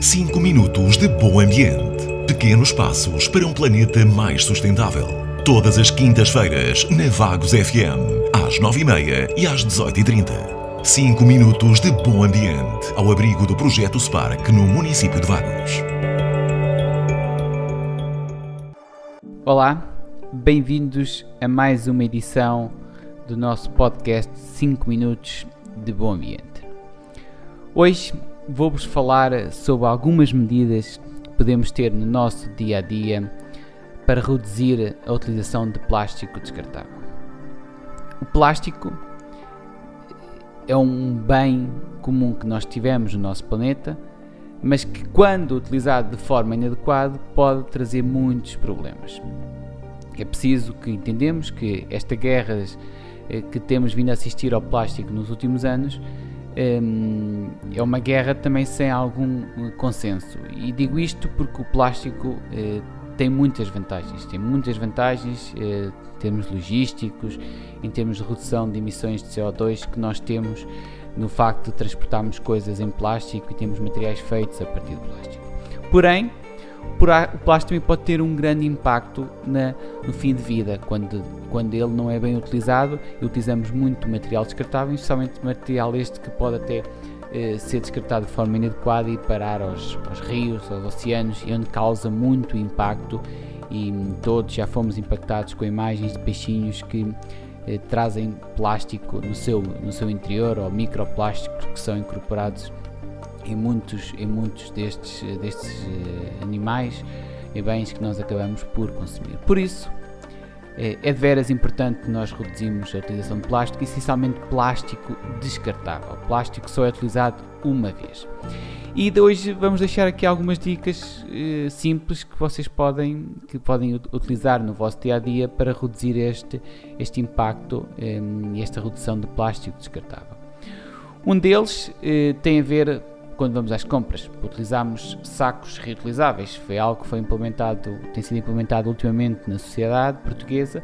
5 minutos de bom ambiente. Pequenos passos para um planeta mais sustentável. Todas as quintas-feiras, na Vagos FM, às 9h30 e às 18h30. 5 minutos de bom ambiente, ao abrigo do projeto Spark no município de Vagos. Olá, bem-vindos a mais uma edição do nosso podcast 5 minutos de bom ambiente. Hoje vou-vos falar sobre algumas medidas que podemos ter no nosso dia a dia para reduzir a utilização de plástico descartável. O plástico é um bem comum que nós tivemos no nosso planeta, mas que, quando utilizado de forma inadequada, pode trazer muitos problemas. É preciso que entendemos que esta guerra eh, que temos vindo a assistir ao plástico nos últimos anos é uma guerra também sem algum eh, consenso. E digo isto porque o plástico eh, tem muitas vantagens. Tem muitas vantagens eh, em termos logísticos, em termos de redução de emissões de CO2 que nós temos no facto de transportarmos coisas em plástico e temos materiais feitos a partir de plástico. Porém, o plástico também pode ter um grande impacto na, no fim de vida, quando, quando ele não é bem utilizado e utilizamos muito material descartável, especialmente material este que pode até eh, ser descartado de forma inadequada e parar aos, aos, rios, aos oceanos, e onde causa muito impacto. E todos já fomos impactados com imagens de peixinhos que eh, trazem plástico no seu, no seu interior ou microplásticos que são incorporados em muitos, em muitos destes, destes uh, animais e bens que nós acabamos por consumir. Por isso, é, é de veras importante nós reduzirmos a utilização de plástico, essencialmente plástico descartável. O plástico só é utilizado uma vez. E de hoje vamos deixar aqui algumas dicas uh, simples que vocês podem, que podem utilizar no vosso dia a dia para reduzir este, este impacto e esta redução de plástico descartável. Um deles tem a ver quando vamos às compras, utilizamos sacos reutilizáveis. Foi algo que foi implementado, tem sido implementado ultimamente na sociedade portuguesa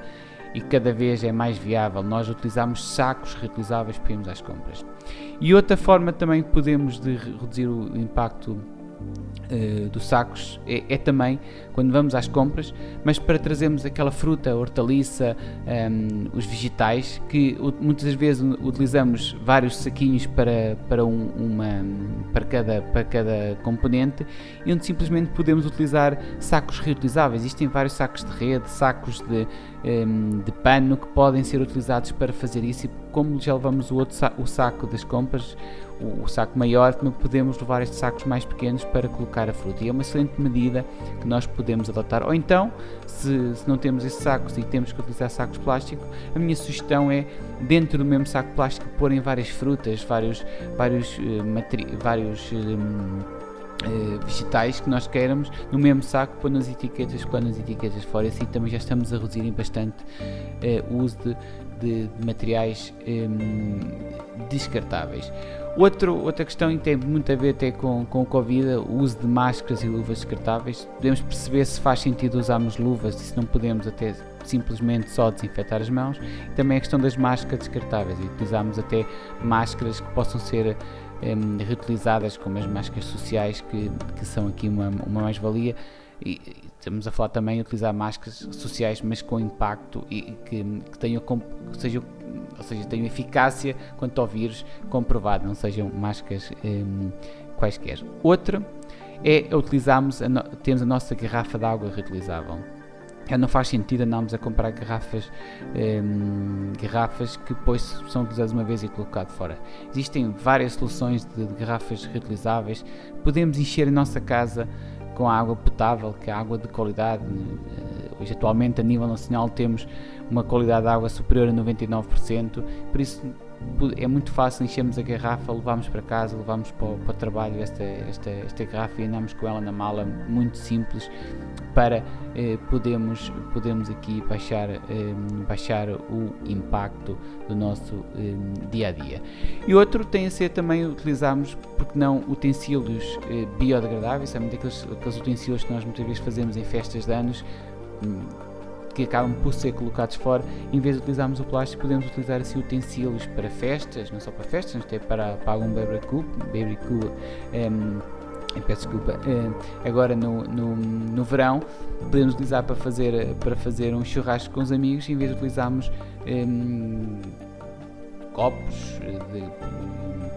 e cada vez é mais viável. Nós utilizamos sacos reutilizáveis para irmos às compras. E outra forma também que podemos de reduzir o impacto uh, dos sacos é, é, também quando vamos às compras, mas para trazermos aquela fruta, hortaliça, um, ehm, os vegetais, que muitas vezes utilizamos vários saquinhos para, para, um, uma, para, cada, para cada componente e onde simplesmente podemos utilizar sacos reutilizáveis. Existem vários sacos de rede, sacos de, um, ehm, de pano que podem ser utilizados para fazer isso como já levamos o, outro o saco das compras, o, o saco maior, também podemos levar estes sacos mais pequenos para colocar a fruta. E é uma excelente medida que nós podemos adotar. Ou então, se, se não temos esses sacos e temos que utilizar sacos plásticos, a minha sugestão é, dentro do mesmo saco plástico, porem várias frutas, vários, vários, uh, vários uh, Uh, vegetais que nós queiramos no mesmo saco, pôr nas etiquetas, quando nas etiquetas fora, assim também já estamos a reduzir bastante uh, o uso de, de, de materiais um, descartáveis. Outro, outra questão que tem muito a ver até com, com o Covid, o uso de máscaras e luvas descartáveis. Podemos perceber se faz sentido usarmos luvas e se não podemos até simplesmente só desinfetar as mãos. Também a questão das máscaras descartáveis. E utilizamos até máscaras que possam ser um, reutilizadas, como as máscaras sociais, que, que são aqui uma, uma mais-valia. Estamos a falar também de utilizar máscaras sociais, mas com impacto e que, que tenham, sejam ou seja, tenham eficácia quanto ao vírus comprovado, não sejam máscaras um, quaisquer. Outra é utilizarmos, a no, temos a nossa garrafa de água reutilizável. Já não faz sentido andarmos a comprar garrafas, um, garrafas que depois são utilizadas uma vez e colocado fora. Existem várias soluções de, de garrafas reutilizáveis. Podemos encher a nossa casa com água potável, que é água de qualidade. Eh, hoje, atualmente, a nível nacional, temos uma qualidade de água superior a 99%, por isso é muito fácil enchermos a garrafa, levamos para casa, levamos para o, para o trabalho esta, esta, esta garrafa e andamos com ela na mala, muito simples, para eh, podermos, aqui baixar, eh, baixar o impacto do nosso eh, dia a dia. E outro tem a ser também utilizarmos, porque não, utensílios eh, biodegradáveis, são aqueles, aqueles utensílios que nós muitas vezes fazemos em festas de anos hum, que acabam por ser colocados fora, em vez de utilizarmos o plástico, podemos utilizar assim utensílios para festas, não só para festas, até para, para algum barbecue, barbecue um, peço desculpa, agora no, no, no, verão, podemos utilizar para fazer, para fazer um churrasco com os amigos, em vez de utilizarmos um, copos, de,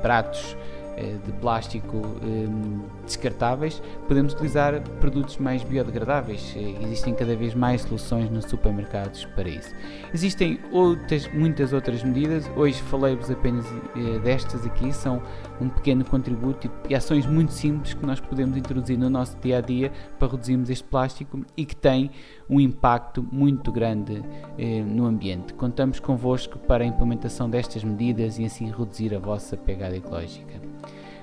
pratos eh, de plástico ehm, descartáveis, podemos utilizar produtos mais biodegradáveis. Eh, existem cada vez mais soluções nos supermercados para isso. Existem outras, muitas outras medidas, hoje falei-vos apenas eh, destas aqui, são um pequeno contributo e ações muito simples que nós podemos introduzir no nosso dia a dia para reduzirmos este plástico e que tem um impacto muito grande no ambiente. Contamos convosco para a implementação destas medidas e assim reduzir a vossa pegada ecológica.